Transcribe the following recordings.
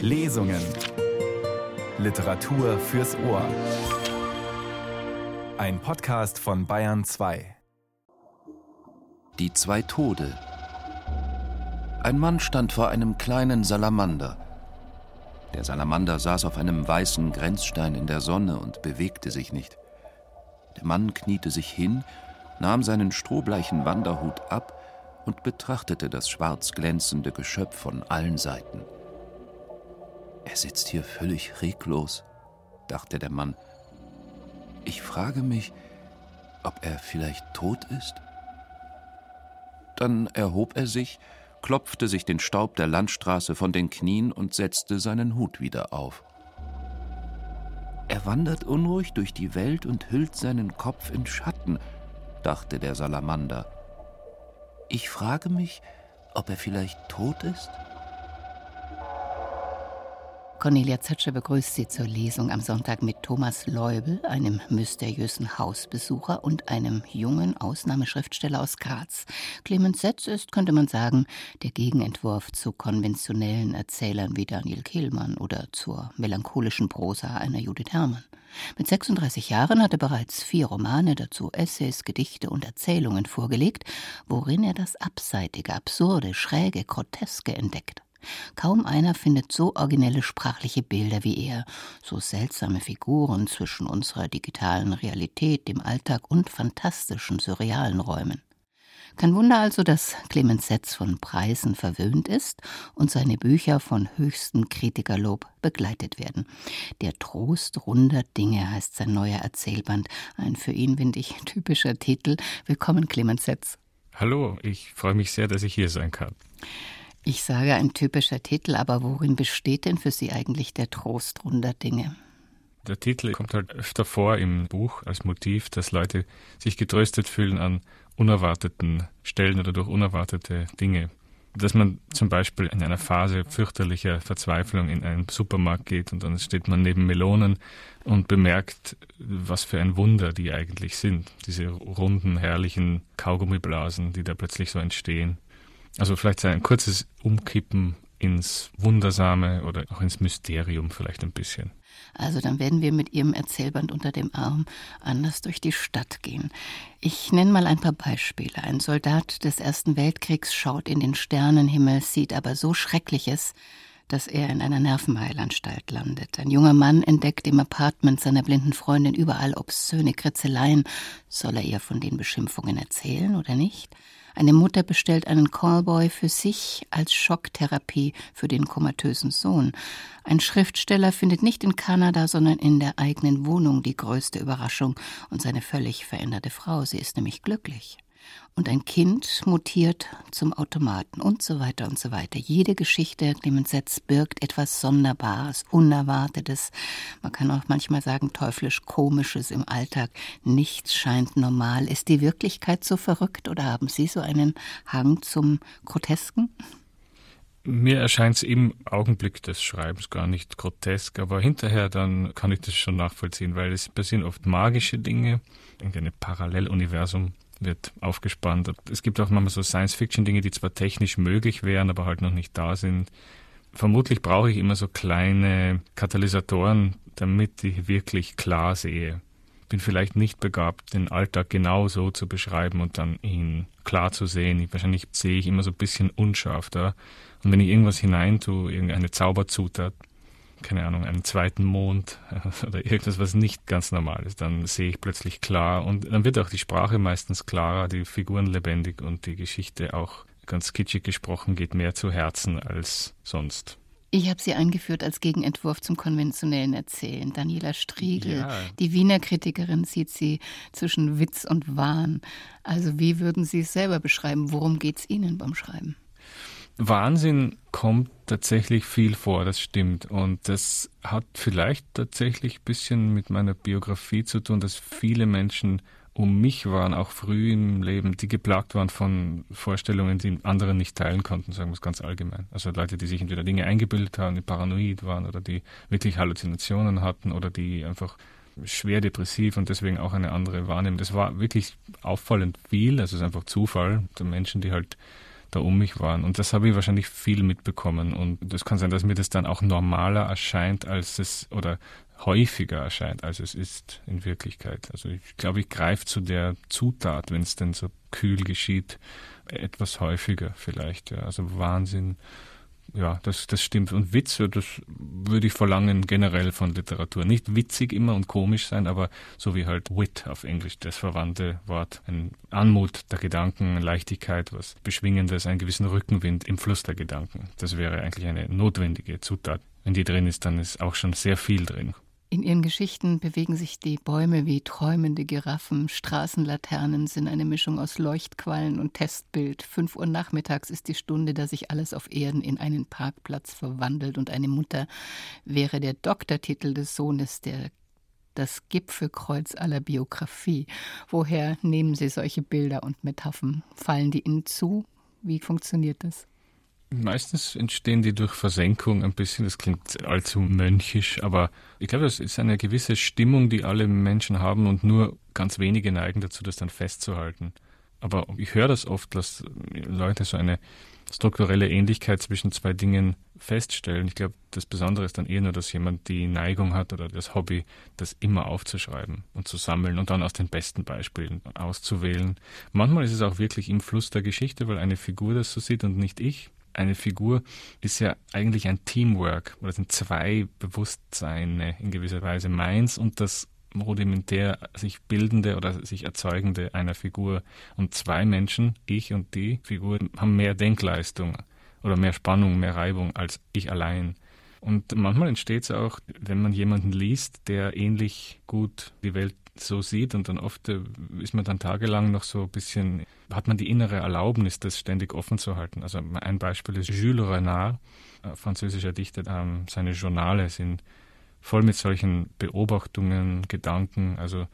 Lesungen. Literatur fürs Ohr. Ein Podcast von Bayern 2. Die zwei Tode. Ein Mann stand vor einem kleinen Salamander. Der Salamander saß auf einem weißen Grenzstein in der Sonne und bewegte sich nicht. Der Mann kniete sich hin, nahm seinen strohbleichen Wanderhut ab und betrachtete das schwarz glänzende Geschöpf von allen Seiten. Er sitzt hier völlig reglos, dachte der Mann. Ich frage mich, ob er vielleicht tot ist? Dann erhob er sich, klopfte sich den Staub der Landstraße von den Knien und setzte seinen Hut wieder auf. Er wandert unruhig durch die Welt und hüllt seinen Kopf in Schatten, dachte der Salamander. Ich frage mich, ob er vielleicht tot ist? Cornelia Zetsche begrüßt Sie zur Lesung am Sonntag mit Thomas Leubel, einem mysteriösen Hausbesucher und einem jungen Ausnahmeschriftsteller aus Graz. Clemens Setz ist, könnte man sagen, der Gegenentwurf zu konventionellen Erzählern wie Daniel Kehlmann oder zur melancholischen Prosa einer Judith Herrmann. Mit 36 Jahren hat er bereits vier Romane, dazu Essays, Gedichte und Erzählungen vorgelegt, worin er das Abseitige, Absurde, Schräge, Groteske entdeckt. Kaum einer findet so originelle sprachliche Bilder wie er, so seltsame Figuren zwischen unserer digitalen Realität, dem Alltag und fantastischen, surrealen Räumen. Kein Wunder also, dass Clemens Setz von Preisen verwöhnt ist und seine Bücher von höchstem Kritikerlob begleitet werden. Der Trost runder Dinge heißt sein neuer Erzählband. Ein für ihn, finde ich, typischer Titel. Willkommen, Clemens Setz. Hallo, ich freue mich sehr, dass ich hier sein kann. Ich sage ein typischer Titel, aber worin besteht denn für Sie eigentlich der Trost runder Dinge? Der Titel kommt halt öfter vor im Buch als Motiv, dass Leute sich getröstet fühlen an unerwarteten Stellen oder durch unerwartete Dinge. Dass man zum Beispiel in einer Phase fürchterlicher Verzweiflung in einen Supermarkt geht und dann steht man neben Melonen und bemerkt, was für ein Wunder die eigentlich sind. Diese runden, herrlichen Kaugummiblasen, die da plötzlich so entstehen. Also vielleicht ein kurzes Umkippen ins Wundersame oder auch ins Mysterium vielleicht ein bisschen. Also dann werden wir mit Ihrem Erzählband unter dem Arm anders durch die Stadt gehen. Ich nenne mal ein paar Beispiele. Ein Soldat des Ersten Weltkriegs schaut in den Sternenhimmel, sieht aber so Schreckliches, dass er in einer Nervenheilanstalt landet. Ein junger Mann entdeckt im Apartment seiner blinden Freundin überall obszöne Kritzeleien. Soll er ihr von den Beschimpfungen erzählen oder nicht? Eine Mutter bestellt einen Callboy für sich als Schocktherapie für den komatösen Sohn. Ein Schriftsteller findet nicht in Kanada, sondern in der eigenen Wohnung die größte Überraschung und seine völlig veränderte Frau. Sie ist nämlich glücklich und ein Kind mutiert zum Automaten und so weiter und so weiter. Jede Geschichte, Clemens Setz, birgt etwas Sonderbares, Unerwartetes. Man kann auch manchmal sagen, teuflisch Komisches im Alltag. Nichts scheint normal. Ist die Wirklichkeit so verrückt oder haben Sie so einen Hang zum Grotesken? Mir erscheint es im Augenblick des Schreibens gar nicht grotesk, aber hinterher dann kann ich das schon nachvollziehen, weil es passieren oft magische Dinge, irgendein Paralleluniversum wird aufgespannt. Es gibt auch manchmal so Science-Fiction-Dinge, die zwar technisch möglich wären, aber halt noch nicht da sind. Vermutlich brauche ich immer so kleine Katalysatoren, damit ich wirklich klar sehe. Bin vielleicht nicht begabt, den Alltag genau so zu beschreiben und dann ihn klar zu sehen. Wahrscheinlich sehe ich immer so ein bisschen unscharf da. Und wenn ich irgendwas hineintue, irgendeine Zauberzutat, keine Ahnung, einen zweiten Mond oder irgendwas, was nicht ganz normal ist, dann sehe ich plötzlich klar und dann wird auch die Sprache meistens klarer, die Figuren lebendig und die Geschichte auch ganz kitschig gesprochen geht mehr zu Herzen als sonst. Ich habe sie eingeführt als Gegenentwurf zum konventionellen Erzählen. Daniela Striegel, ja. die Wiener Kritikerin, sieht sie zwischen Witz und Wahn. Also wie würden Sie es selber beschreiben? Worum geht es Ihnen beim Schreiben? Wahnsinn kommt tatsächlich viel vor, das stimmt. Und das hat vielleicht tatsächlich ein bisschen mit meiner Biografie zu tun, dass viele Menschen um mich waren, auch früh im Leben, die geplagt waren von Vorstellungen, die andere nicht teilen konnten, sagen wir es ganz allgemein. Also Leute, die sich entweder Dinge eingebildet haben, die paranoid waren oder die wirklich Halluzinationen hatten oder die einfach schwer depressiv und deswegen auch eine andere Wahrnehmung. Das war wirklich auffallend viel, also es ist einfach Zufall der Menschen, die halt da um mich waren. Und das habe ich wahrscheinlich viel mitbekommen. Und es kann sein, dass mir das dann auch normaler erscheint, als es oder häufiger erscheint, als es ist in Wirklichkeit. Also ich glaube, ich greife zu der Zutat, wenn es denn so kühl geschieht, etwas häufiger vielleicht. Ja. Also Wahnsinn, ja, das, das stimmt. Und Witz, das würde ich verlangen generell von Literatur. Nicht witzig immer und komisch sein, aber so wie halt Wit auf Englisch, das verwandte Wort. Ein Anmut der Gedanken, Leichtigkeit, was Beschwingendes, einen gewissen Rückenwind im Fluss der Gedanken. Das wäre eigentlich eine notwendige Zutat. Wenn die drin ist, dann ist auch schon sehr viel drin. In ihren Geschichten bewegen sich die Bäume wie träumende Giraffen, Straßenlaternen sind eine Mischung aus Leuchtquallen und Testbild. Fünf Uhr nachmittags ist die Stunde, da sich alles auf Erden in einen Parkplatz verwandelt und eine Mutter wäre der Doktortitel des Sohnes, der das Gipfelkreuz aller Biografie. Woher nehmen Sie solche Bilder und Metaphern? Fallen die Ihnen zu? Wie funktioniert das? Meistens entstehen die durch Versenkung ein bisschen, das klingt allzu mönchisch, aber ich glaube, das ist eine gewisse Stimmung, die alle Menschen haben und nur ganz wenige neigen dazu, das dann festzuhalten. Aber ich höre das oft, dass Leute so eine strukturelle Ähnlichkeit zwischen zwei Dingen feststellen. Ich glaube, das Besondere ist dann eher nur, dass jemand die Neigung hat oder das Hobby, das immer aufzuschreiben und zu sammeln und dann aus den besten Beispielen auszuwählen. Manchmal ist es auch wirklich im Fluss der Geschichte, weil eine Figur das so sieht und nicht ich eine Figur ist ja eigentlich ein Teamwork, oder sind zwei Bewusstseine in gewisser Weise meins und das rudimentär sich bildende oder sich erzeugende einer Figur. Und zwei Menschen, ich und die Figur, haben mehr Denkleistung oder mehr Spannung, mehr Reibung als ich allein. Und manchmal entsteht es auch, wenn man jemanden liest, der ähnlich gut die Welt so sieht und dann oft äh, ist man dann tagelang noch so ein bisschen, hat man die innere Erlaubnis, das ständig offen zu halten. Also ein Beispiel ist Jules Renard, äh, französischer Dichter, ähm, seine Journale sind voll mit solchen Beobachtungen, Gedanken. Also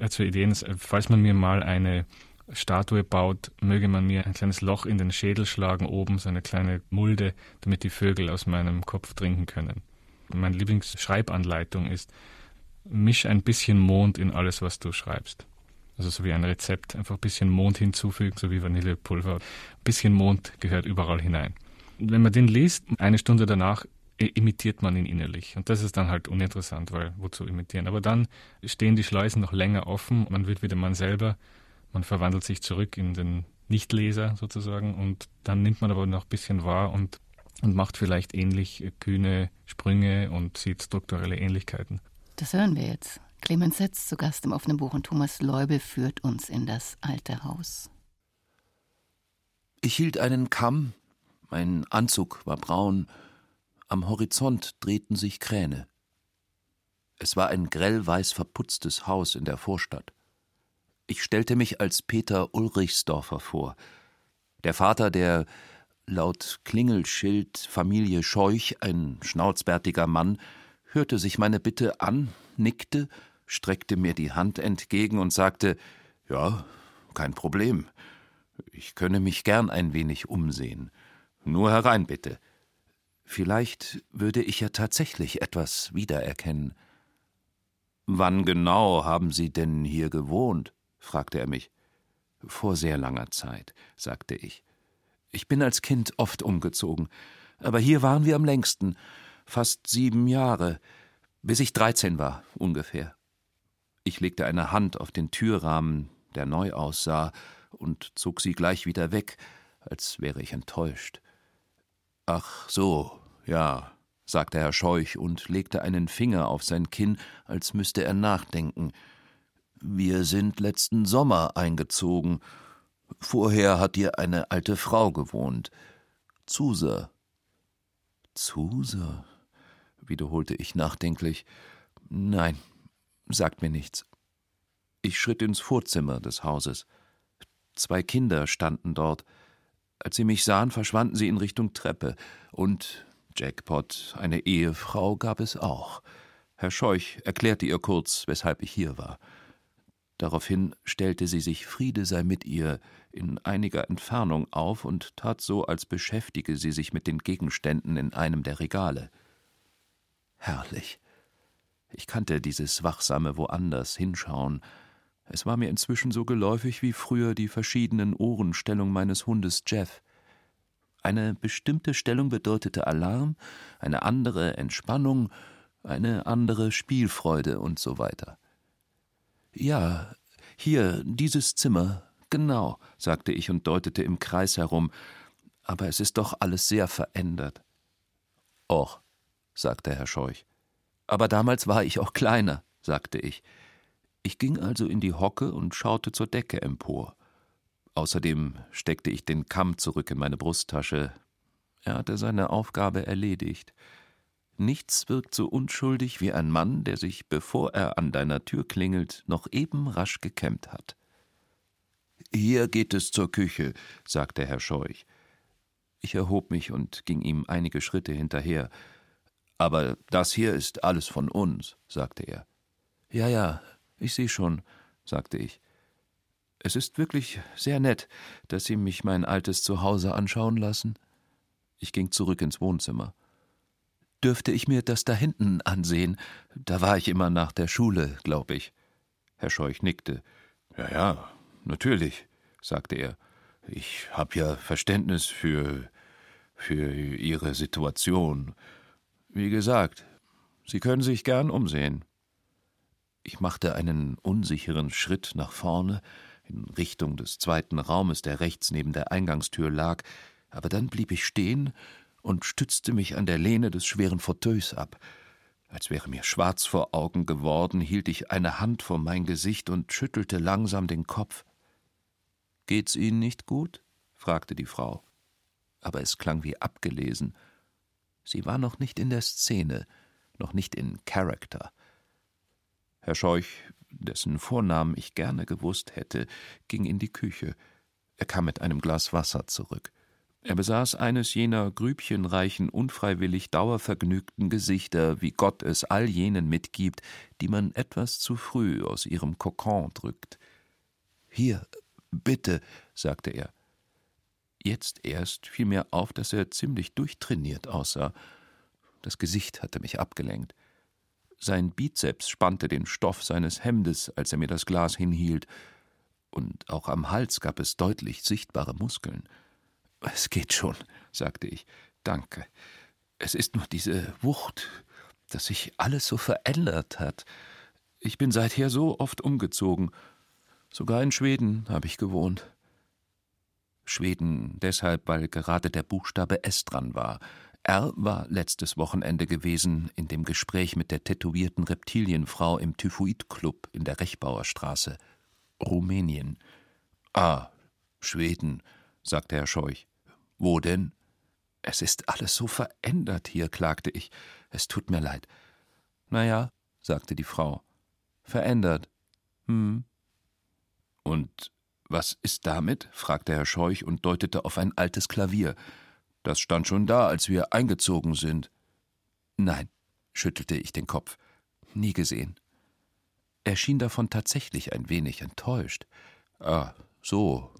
hat so Ideen, falls man mir mal eine Statue baut, möge man mir ein kleines Loch in den Schädel schlagen, oben so eine kleine Mulde, damit die Vögel aus meinem Kopf trinken können. Meine Lieblingsschreibanleitung ist, misch ein bisschen Mond in alles, was du schreibst. Also so wie ein Rezept, einfach ein bisschen Mond hinzufügen, so wie Vanillepulver. Ein bisschen Mond gehört überall hinein. wenn man den liest, eine Stunde danach imitiert man ihn innerlich. Und das ist dann halt uninteressant, weil wozu imitieren? Aber dann stehen die Schleusen noch länger offen, man wird wieder man selber, man verwandelt sich zurück in den Nichtleser sozusagen und dann nimmt man aber noch ein bisschen wahr und, und macht vielleicht ähnlich kühne Sprünge und sieht strukturelle Ähnlichkeiten. Das hören wir jetzt. Clemens Setz zu Gast im offenen Buch und Thomas Leubel führt uns in das alte Haus. Ich hielt einen Kamm, mein Anzug war braun, am Horizont drehten sich Kräne. Es war ein grellweiß verputztes Haus in der Vorstadt. Ich stellte mich als Peter Ulrichsdorfer vor, der Vater der laut Klingelschild Familie Scheuch, ein schnauzbärtiger Mann, hörte sich meine Bitte an, nickte, streckte mir die Hand entgegen und sagte Ja, kein Problem. Ich könne mich gern ein wenig umsehen. Nur herein bitte. Vielleicht würde ich ja tatsächlich etwas wiedererkennen. Wann genau haben Sie denn hier gewohnt? fragte er mich. Vor sehr langer Zeit, sagte ich. Ich bin als Kind oft umgezogen, aber hier waren wir am längsten, fast sieben Jahre, bis ich dreizehn war, ungefähr. Ich legte eine Hand auf den Türrahmen, der neu aussah, und zog sie gleich wieder weg, als wäre ich enttäuscht. Ach so, ja, sagte Herr Scheuch und legte einen Finger auf sein Kinn, als müsste er nachdenken. Wir sind letzten Sommer eingezogen. Vorher hat hier eine alte Frau gewohnt. Zuser. Zuser, wiederholte ich nachdenklich. Nein, sagt mir nichts. Ich schritt ins Vorzimmer des Hauses. Zwei Kinder standen dort. Als sie mich sahen, verschwanden sie in Richtung Treppe. Und Jackpot, eine Ehefrau gab es auch. Herr Scheuch erklärte ihr kurz, weshalb ich hier war. Daraufhin stellte sie sich, Friede sei mit ihr, in einiger Entfernung auf und tat so, als beschäftige sie sich mit den Gegenständen in einem der Regale. Herrlich. Ich kannte dieses wachsame Woanders hinschauen. Es war mir inzwischen so geläufig wie früher die verschiedenen Ohrenstellungen meines Hundes Jeff. Eine bestimmte Stellung bedeutete Alarm, eine andere Entspannung, eine andere Spielfreude und so weiter. Ja, hier, dieses Zimmer, genau, sagte ich und deutete im Kreis herum, aber es ist doch alles sehr verändert. Och, sagte Herr Scheuch. Aber damals war ich auch kleiner, sagte ich. Ich ging also in die Hocke und schaute zur Decke empor. Außerdem steckte ich den Kamm zurück in meine Brusttasche. Er hatte seine Aufgabe erledigt. Nichts wirkt so unschuldig wie ein Mann, der sich, bevor er an deiner Tür klingelt, noch eben rasch gekämmt hat. Hier geht es zur Küche, sagte Herr Scheuch. Ich erhob mich und ging ihm einige Schritte hinterher. Aber das hier ist alles von uns, sagte er. Ja, ja, ich sehe schon, sagte ich. Es ist wirklich sehr nett, dass Sie mich mein altes Zuhause anschauen lassen. Ich ging zurück ins Wohnzimmer. Dürfte ich mir das da hinten ansehen? Da war ich immer nach der Schule, glaube ich. Herr Scheuch nickte. Ja, ja, natürlich, sagte er. Ich habe ja Verständnis für für Ihre Situation. Wie gesagt, Sie können sich gern umsehen. Ich machte einen unsicheren Schritt nach vorne, in Richtung des zweiten Raumes, der rechts neben der Eingangstür lag, aber dann blieb ich stehen und stützte mich an der Lehne des schweren Fauteuils ab. Als wäre mir schwarz vor Augen geworden, hielt ich eine Hand vor mein Gesicht und schüttelte langsam den Kopf. Geht's Ihnen nicht gut? fragte die Frau. Aber es klang wie abgelesen. Sie war noch nicht in der Szene, noch nicht in Character. Herr Scheuch, dessen Vornamen ich gerne gewusst hätte, ging in die Küche. Er kam mit einem Glas Wasser zurück. Er besaß eines jener grübchenreichen, unfreiwillig dauervergnügten Gesichter, wie Gott es all jenen mitgibt, die man etwas zu früh aus ihrem Kokon drückt. Hier, bitte, sagte er. Jetzt erst fiel mir auf, dass er ziemlich durchtrainiert aussah. Das Gesicht hatte mich abgelenkt. Sein Bizeps spannte den Stoff seines Hemdes, als er mir das Glas hinhielt, und auch am Hals gab es deutlich sichtbare Muskeln. Es geht schon, sagte ich. Danke. Es ist nur diese Wucht, dass sich alles so verändert hat. Ich bin seither so oft umgezogen. Sogar in Schweden habe ich gewohnt. Schweden deshalb, weil gerade der Buchstabe S dran war. R war letztes Wochenende gewesen in dem Gespräch mit der tätowierten Reptilienfrau im Typhoid-Club in der Rechbauer Straße. Rumänien. Ah, Schweden, sagte Herr Scheuch. Wo denn? Es ist alles so verändert hier, klagte ich. Es tut mir leid. Na ja, sagte die Frau. Verändert. Hm. Und was ist damit? fragte Herr Scheuch und deutete auf ein altes Klavier. Das stand schon da, als wir eingezogen sind. Nein, schüttelte ich den Kopf. Nie gesehen. Er schien davon tatsächlich ein wenig enttäuscht. Ah, so.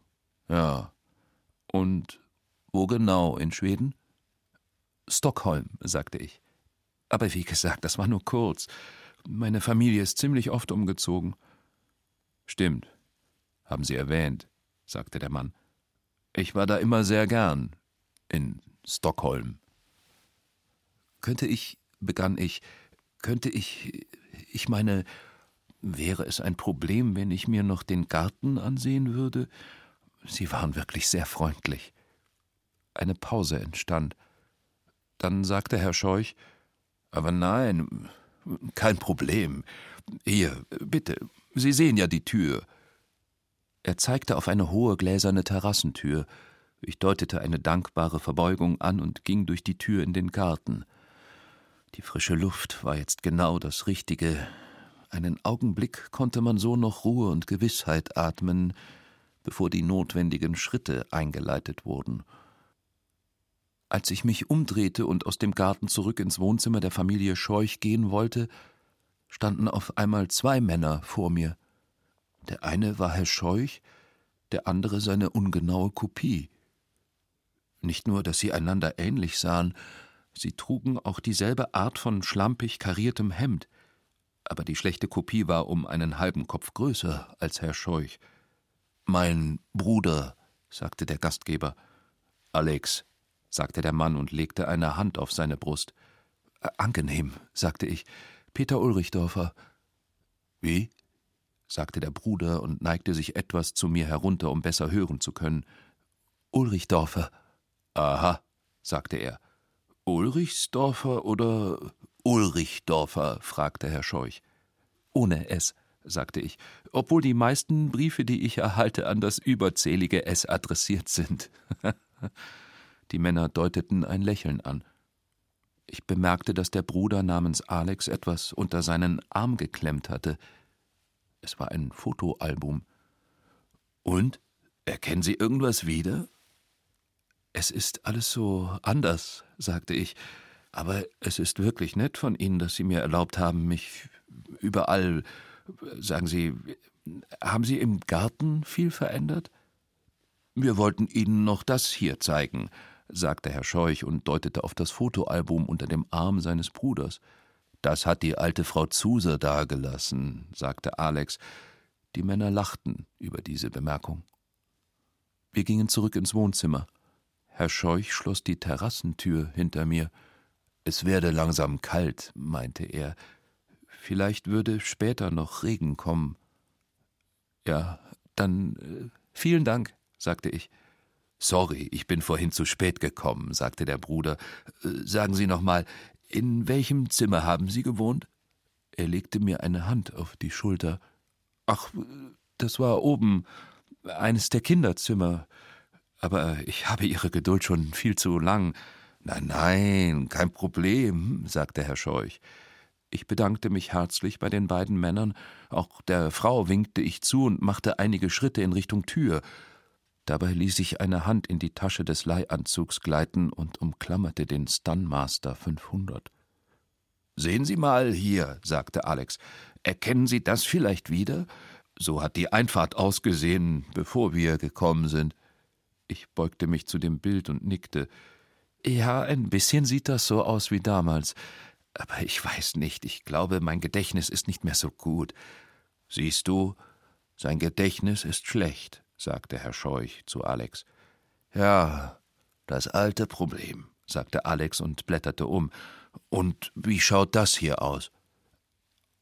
Ja. Und wo genau in Schweden? Stockholm, sagte ich. Aber wie gesagt, das war nur kurz. Meine Familie ist ziemlich oft umgezogen. Stimmt, haben Sie erwähnt, sagte der Mann. Ich war da immer sehr gern in Stockholm. Könnte ich, begann ich, könnte ich, ich meine, wäre es ein Problem, wenn ich mir noch den Garten ansehen würde? Sie waren wirklich sehr freundlich. Eine Pause entstand. Dann sagte Herr Scheuch, aber nein, kein Problem. Hier, bitte, Sie sehen ja die Tür. Er zeigte auf eine hohe gläserne Terrassentür, ich deutete eine dankbare Verbeugung an und ging durch die Tür in den Garten. Die frische Luft war jetzt genau das Richtige. Einen Augenblick konnte man so noch Ruhe und Gewissheit atmen, bevor die notwendigen Schritte eingeleitet wurden. Als ich mich umdrehte und aus dem Garten zurück ins Wohnzimmer der Familie Scheuch gehen wollte, standen auf einmal zwei Männer vor mir. Der eine war Herr Scheuch, der andere seine ungenaue Kopie. Nicht nur, dass sie einander ähnlich sahen, sie trugen auch dieselbe Art von schlampig kariertem Hemd, aber die schlechte Kopie war um einen halben Kopf größer als Herr Scheuch. Mein Bruder, sagte der Gastgeber. Alex, sagte der Mann und legte eine Hand auf seine Brust. Äh, angenehm, sagte ich. Peter Ulrichdorfer. Wie? Sagte der Bruder und neigte sich etwas zu mir herunter, um besser hören zu können. Ulrichdorfer. Aha, sagte er. Ulrichsdorfer oder Ulrichdorfer? fragte Herr Scheuch. Ohne S, sagte ich, obwohl die meisten Briefe, die ich erhalte, an das überzählige S adressiert sind. die Männer deuteten ein Lächeln an. Ich bemerkte, dass der Bruder namens Alex etwas unter seinen Arm geklemmt hatte. Es war ein Fotoalbum. Und? Erkennen Sie irgendwas wieder? Es ist alles so anders, sagte ich, aber es ist wirklich nett von Ihnen, dass Sie mir erlaubt haben, mich überall. Sagen Sie, haben Sie im Garten viel verändert? Wir wollten Ihnen noch das hier zeigen, sagte Herr Scheuch und deutete auf das Fotoalbum unter dem Arm seines Bruders. Das hat die alte Frau Zuser dagelassen, sagte Alex. Die Männer lachten über diese Bemerkung. Wir gingen zurück ins Wohnzimmer. Herr Scheuch schloss die Terrassentür hinter mir. Es werde langsam kalt, meinte er. Vielleicht würde später noch Regen kommen. Ja, dann äh, vielen Dank, sagte ich. Sorry, ich bin vorhin zu spät gekommen, sagte der Bruder. Äh, sagen Sie noch mal, in welchem Zimmer haben Sie gewohnt? Er legte mir eine Hand auf die Schulter. Ach, das war oben, eines der Kinderzimmer aber ich habe Ihre Geduld schon viel zu lang. Nein, nein, kein Problem, sagte Herr Scheuch. Ich bedankte mich herzlich bei den beiden Männern, auch der Frau winkte ich zu und machte einige Schritte in Richtung Tür. Dabei ließ ich eine Hand in die Tasche des Leihanzugs gleiten und umklammerte den Stunmaster 500. Sehen Sie mal hier, sagte Alex. Erkennen Sie das vielleicht wieder? So hat die Einfahrt ausgesehen, bevor wir gekommen sind. Ich beugte mich zu dem Bild und nickte. Ja, ein bisschen sieht das so aus wie damals. Aber ich weiß nicht, ich glaube, mein Gedächtnis ist nicht mehr so gut. Siehst du, sein Gedächtnis ist schlecht, sagte Herr Scheuch zu Alex. Ja, das alte Problem, sagte Alex und blätterte um. Und wie schaut das hier aus?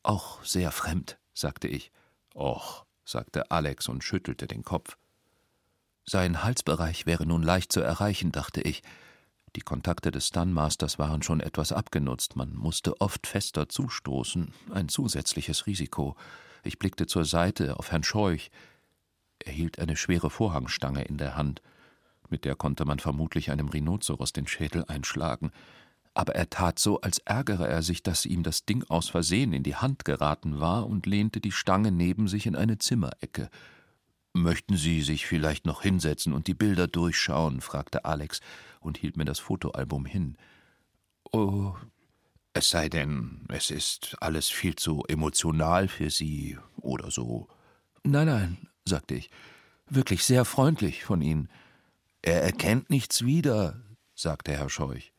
Auch sehr fremd, sagte ich. Och, sagte Alex und schüttelte den Kopf. Sein Halsbereich wäre nun leicht zu erreichen, dachte ich. Die Kontakte des Stunmasters waren schon etwas abgenutzt, man musste oft fester zustoßen, ein zusätzliches Risiko. Ich blickte zur Seite auf Herrn Scheuch. Er hielt eine schwere Vorhangstange in der Hand. Mit der konnte man vermutlich einem Rhinoceros den Schädel einschlagen. Aber er tat so, als ärgere er sich, dass ihm das Ding aus Versehen in die Hand geraten war und lehnte die Stange neben sich in eine Zimmerecke. Möchten Sie sich vielleicht noch hinsetzen und die Bilder durchschauen? fragte Alex und hielt mir das Fotoalbum hin. Oh, es sei denn, es ist alles viel zu emotional für Sie oder so. Nein, nein, sagte ich. Wirklich sehr freundlich von Ihnen. Er erkennt nichts wieder, sagte Herr Scheuch.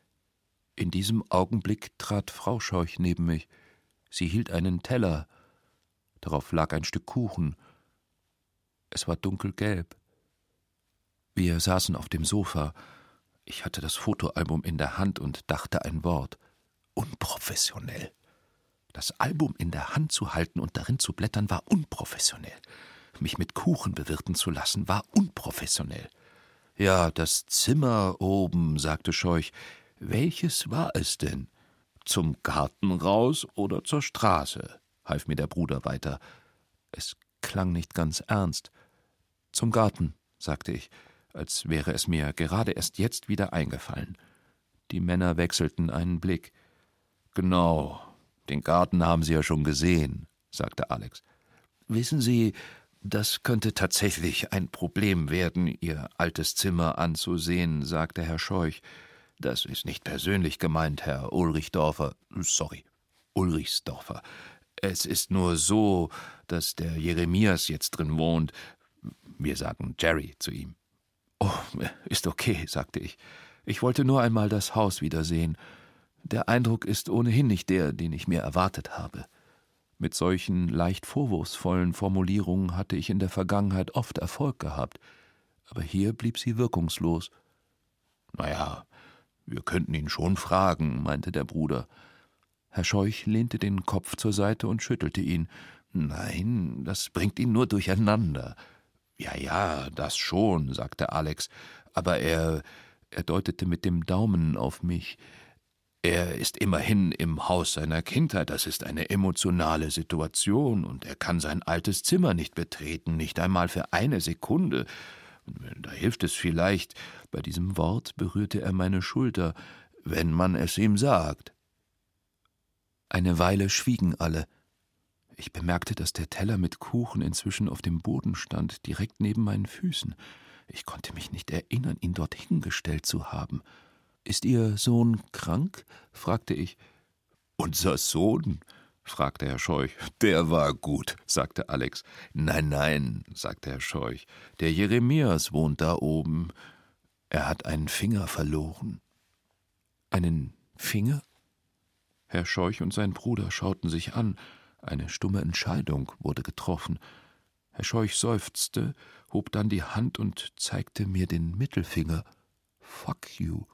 In diesem Augenblick trat Frau Scheuch neben mich. Sie hielt einen Teller. Darauf lag ein Stück Kuchen es war dunkelgelb. Wir saßen auf dem Sofa. Ich hatte das Fotoalbum in der Hand und dachte ein Wort. Unprofessionell. Das Album in der Hand zu halten und darin zu blättern war unprofessionell. Mich mit Kuchen bewirten zu lassen war unprofessionell. Ja, das Zimmer oben, sagte Scheuch. Welches war es denn? Zum Garten raus oder zur Straße? half mir der Bruder weiter. Es klang nicht ganz ernst. Zum Garten, sagte ich, als wäre es mir gerade erst jetzt wieder eingefallen. Die Männer wechselten einen Blick. Genau, den Garten haben Sie ja schon gesehen, sagte Alex. Wissen Sie, das könnte tatsächlich ein Problem werden, Ihr altes Zimmer anzusehen, sagte Herr Scheuch. Das ist nicht persönlich gemeint, Herr Ulrichdorfer. Sorry, Ulrichsdorfer. Es ist nur so, dass der Jeremias jetzt drin wohnt. Wir sagen Jerry zu ihm. Oh, ist okay, sagte ich. Ich wollte nur einmal das Haus wiedersehen. Der Eindruck ist ohnehin nicht der, den ich mir erwartet habe. Mit solchen leicht vorwurfsvollen Formulierungen hatte ich in der Vergangenheit oft Erfolg gehabt, aber hier blieb sie wirkungslos. Naja, Wir könnten ihn schon fragen, meinte der Bruder. Herr Scheuch lehnte den Kopf zur Seite und schüttelte ihn. Nein, das bringt ihn nur durcheinander. Ja, ja, das schon, sagte Alex, aber er. er deutete mit dem Daumen auf mich. Er ist immerhin im Haus seiner Kindheit, das ist eine emotionale Situation, und er kann sein altes Zimmer nicht betreten, nicht einmal für eine Sekunde. Da hilft es vielleicht, bei diesem Wort berührte er meine Schulter, wenn man es ihm sagt. Eine Weile schwiegen alle. Ich bemerkte, dass der Teller mit Kuchen inzwischen auf dem Boden stand, direkt neben meinen Füßen. Ich konnte mich nicht erinnern, ihn dort hingestellt zu haben. Ist Ihr Sohn krank? fragte ich. Unser Sohn? fragte Herr Scheuch. Der war gut, sagte Alex. Nein, nein, sagte Herr Scheuch. Der Jeremias wohnt da oben. Er hat einen Finger verloren. Einen Finger? Herr Scheuch und sein Bruder schauten sich an. Eine stumme Entscheidung wurde getroffen. Herr Scheuch seufzte, hob dann die Hand und zeigte mir den Mittelfinger. Fuck you.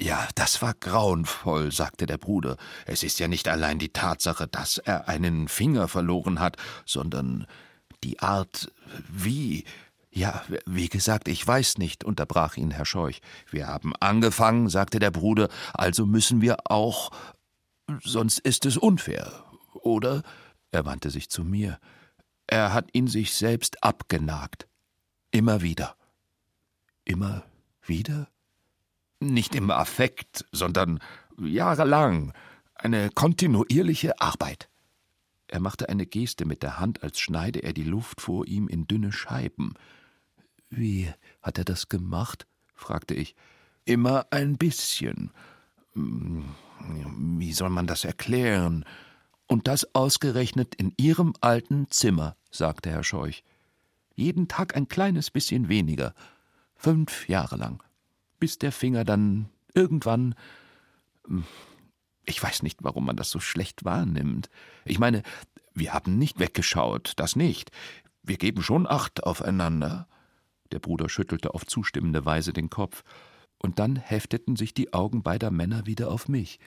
Ja, das war grauenvoll, sagte der Bruder. Es ist ja nicht allein die Tatsache, dass er einen Finger verloren hat, sondern die Art, wie. Ja, wie gesagt, ich weiß nicht, unterbrach ihn Herr Scheuch. Wir haben angefangen, sagte der Bruder, also müssen wir auch. Sonst ist es unfair, oder? Er wandte sich zu mir. Er hat ihn sich selbst abgenagt. Immer wieder. Immer wieder? Nicht im Affekt, sondern jahrelang. Eine kontinuierliche Arbeit. Er machte eine Geste mit der Hand, als schneide er die Luft vor ihm in dünne Scheiben. Wie hat er das gemacht? fragte ich. Immer ein bisschen. Hm, wie soll man das erklären? Und das ausgerechnet in Ihrem alten Zimmer, sagte Herr Scheuch. Jeden Tag ein kleines bisschen weniger. Fünf Jahre lang bis der Finger dann irgendwann. Hm, ich weiß nicht, warum man das so schlecht wahrnimmt. Ich meine, wir haben nicht weggeschaut, das nicht. Wir geben schon Acht aufeinander. Der Bruder schüttelte auf zustimmende Weise den Kopf, und dann hefteten sich die Augen beider Männer wieder auf mich.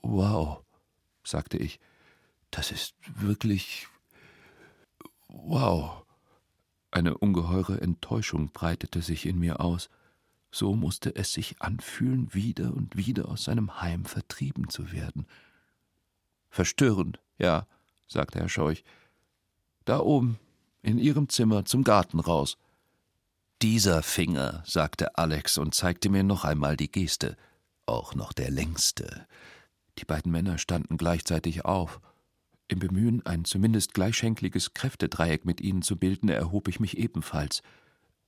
Wow, sagte ich, das ist wirklich. Wow. Eine ungeheure Enttäuschung breitete sich in mir aus. So musste es sich anfühlen, wieder und wieder aus seinem Heim vertrieben zu werden. Verstörend, ja, sagte Herr Scheuch. Da oben, in Ihrem Zimmer, zum Garten raus. Dieser Finger, sagte Alex und zeigte mir noch einmal die Geste. Auch noch der längste. Die beiden Männer standen gleichzeitig auf. Im Bemühen, ein zumindest gleichschenkliges Kräftedreieck mit ihnen zu bilden, erhob ich mich ebenfalls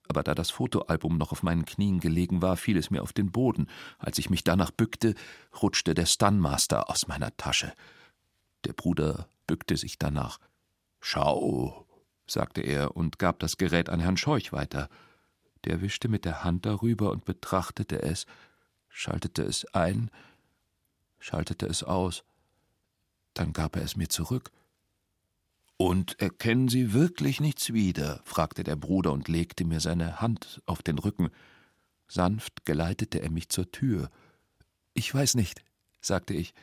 aber da das Fotoalbum noch auf meinen Knien gelegen war, fiel es mir auf den Boden. Als ich mich danach bückte, rutschte der Stunmaster aus meiner Tasche. Der Bruder bückte sich danach. Schau, sagte er und gab das Gerät an Herrn Scheuch weiter. Der wischte mit der Hand darüber und betrachtete es, schaltete es ein, schaltete es aus. Dann gab er es mir zurück. Und erkennen Sie wirklich nichts wieder? fragte der Bruder und legte mir seine Hand auf den Rücken. Sanft geleitete er mich zur Tür. Ich weiß nicht, sagte ich.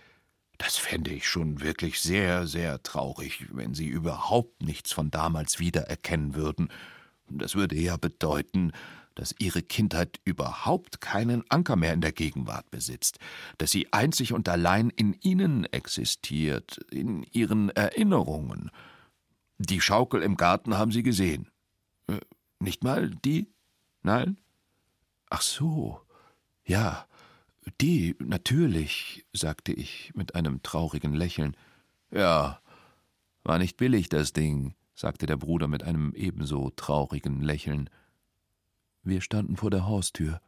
Das fände ich schon wirklich sehr, sehr traurig, wenn Sie überhaupt nichts von damals wiedererkennen würden. Das würde ja bedeuten, dass Ihre Kindheit überhaupt keinen Anker mehr in der Gegenwart besitzt, dass sie einzig und allein in Ihnen existiert, in Ihren Erinnerungen. Die Schaukel im Garten haben Sie gesehen. Äh, nicht mal die? Nein? Ach so. Ja, die, natürlich, sagte ich mit einem traurigen Lächeln. Ja, war nicht billig, das Ding, sagte der Bruder mit einem ebenso traurigen Lächeln. Wir standen vor der Haustür.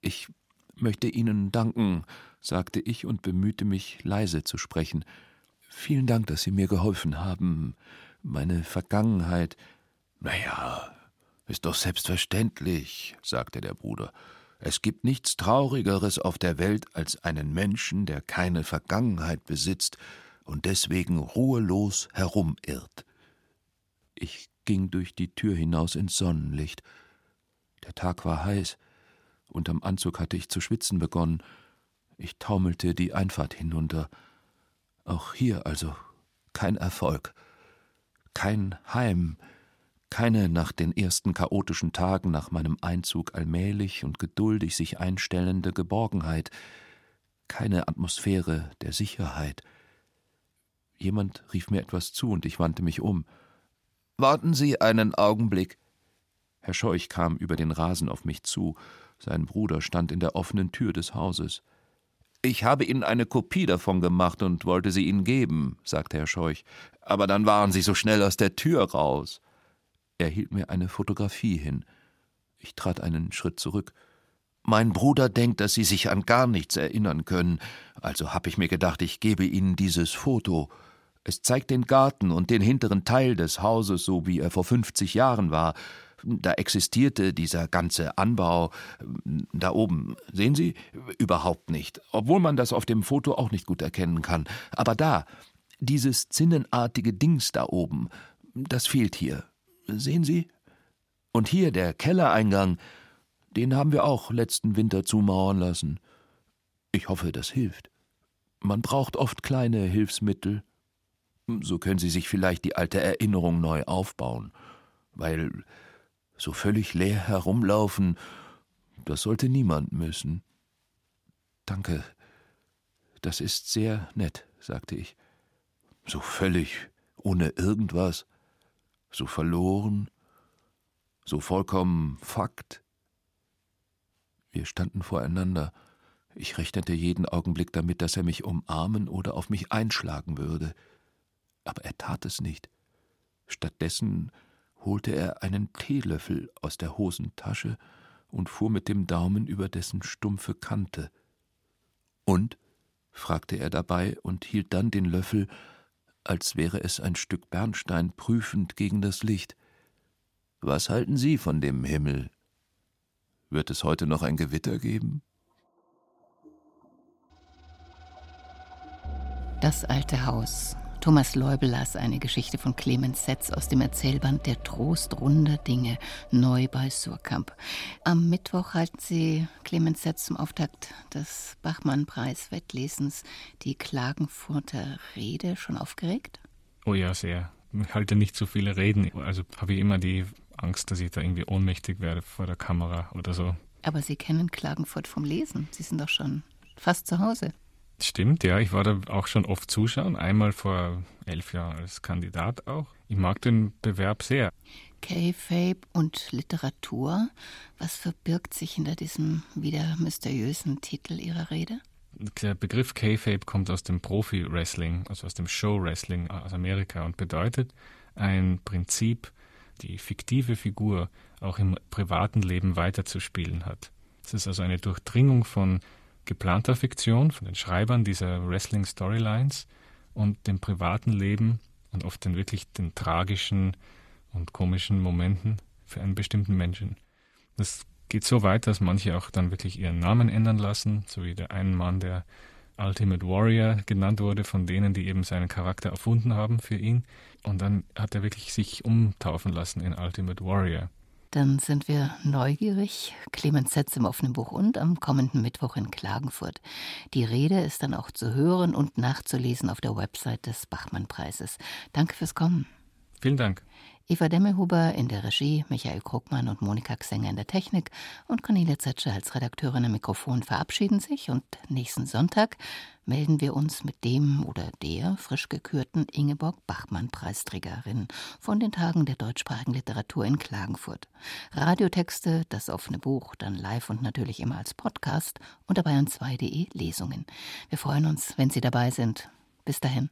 Ich möchte Ihnen danken, sagte ich und bemühte mich, leise zu sprechen. Vielen Dank, dass Sie mir geholfen haben meine Vergangenheit. Na ja, ist doch selbstverständlich, sagte der Bruder. Es gibt nichts Traurigeres auf der Welt als einen Menschen, der keine Vergangenheit besitzt und deswegen ruhelos herumirrt. Ich ging durch die Tür hinaus ins Sonnenlicht. Der Tag war heiß, Unterm Anzug hatte ich zu schwitzen begonnen. Ich taumelte die Einfahrt hinunter. Auch hier also kein Erfolg. Kein Heim, keine nach den ersten chaotischen Tagen nach meinem Einzug allmählich und geduldig sich einstellende Geborgenheit, keine Atmosphäre der Sicherheit. Jemand rief mir etwas zu, und ich wandte mich um. Warten Sie einen Augenblick. Herr Scheuch kam über den Rasen auf mich zu, sein Bruder stand in der offenen Tür des Hauses. Ich habe Ihnen eine Kopie davon gemacht und wollte sie Ihnen geben, sagte Herr Scheuch, aber dann waren Sie so schnell aus der Tür raus. Er hielt mir eine Fotografie hin. Ich trat einen Schritt zurück. Mein Bruder denkt, dass Sie sich an gar nichts erinnern können, also habe ich mir gedacht, ich gebe Ihnen dieses Foto. Es zeigt den Garten und den hinteren Teil des Hauses, so wie er vor fünfzig Jahren war. Da existierte dieser ganze Anbau da oben, sehen Sie, überhaupt nicht, obwohl man das auf dem Foto auch nicht gut erkennen kann. Aber da, dieses zinnenartige Dings da oben, das fehlt hier. Sehen Sie? Und hier der Kellereingang, den haben wir auch letzten Winter zumauern lassen. Ich hoffe, das hilft. Man braucht oft kleine Hilfsmittel. So können Sie sich vielleicht die alte Erinnerung neu aufbauen. Weil so völlig leer herumlaufen, das sollte niemand müssen. Danke. Das ist sehr nett, sagte ich. So völlig ohne irgendwas so verloren, so vollkommen Fakt. Wir standen voreinander. Ich rechnete jeden Augenblick damit, dass er mich umarmen oder auf mich einschlagen würde. Aber er tat es nicht. Stattdessen holte er einen Teelöffel aus der Hosentasche und fuhr mit dem Daumen über dessen stumpfe Kante. Und? fragte er dabei und hielt dann den Löffel als wäre es ein Stück Bernstein prüfend gegen das Licht. Was halten Sie von dem Himmel? Wird es heute noch ein Gewitter geben? Das alte Haus. Thomas Leubel las eine Geschichte von Clemens Setz aus dem Erzählband Der Trost runder Dinge, neu bei Surkamp. Am Mittwoch halten Sie Clemens Setz zum Auftakt des Bachmann-Preis-Wettlesens die Klagenfurter Rede schon aufgeregt? Oh ja, sehr. Ich halte nicht so viele Reden, also habe ich immer die Angst, dass ich da irgendwie ohnmächtig werde vor der Kamera oder so. Aber Sie kennen Klagenfurt vom Lesen. Sie sind doch schon fast zu Hause. Stimmt, ja. Ich war da auch schon oft zuschauen. Einmal vor elf Jahren als Kandidat auch. Ich mag den Bewerb sehr. K-Fape und Literatur. Was verbirgt sich hinter diesem wieder mysteriösen Titel Ihrer Rede? Der Begriff K-Fape kommt aus dem Profi-Wrestling, also aus dem Show-Wrestling aus Amerika und bedeutet ein Prinzip, die fiktive Figur auch im privaten Leben weiterzuspielen hat. Es ist also eine Durchdringung von geplanter Fiktion von den Schreibern dieser Wrestling-Storylines und dem privaten Leben und oft den wirklich den tragischen und komischen Momenten für einen bestimmten Menschen. Das geht so weit, dass manche auch dann wirklich ihren Namen ändern lassen, so wie der einen Mann, der Ultimate Warrior genannt wurde, von denen, die eben seinen Charakter erfunden haben für ihn. Und dann hat er wirklich sich umtaufen lassen in Ultimate Warrior. Dann sind wir neugierig. Clemens Setz im offenen Buch und am kommenden Mittwoch in Klagenfurt. Die Rede ist dann auch zu hören und nachzulesen auf der Website des Bachmann-Preises. Danke fürs Kommen. Vielen Dank. Eva Demmelhuber in der Regie, Michael Krugmann und Monika Xenger in der Technik und Cornelia Zetsche als Redakteurin am Mikrofon verabschieden sich und nächsten Sonntag melden wir uns mit dem oder der frisch gekürten Ingeborg Bachmann-Preisträgerin von den Tagen der deutschsprachigen Literatur in Klagenfurt. Radiotexte, das offene Buch, dann live und natürlich immer als Podcast und dabei an 2.de Lesungen. Wir freuen uns, wenn Sie dabei sind. Bis dahin.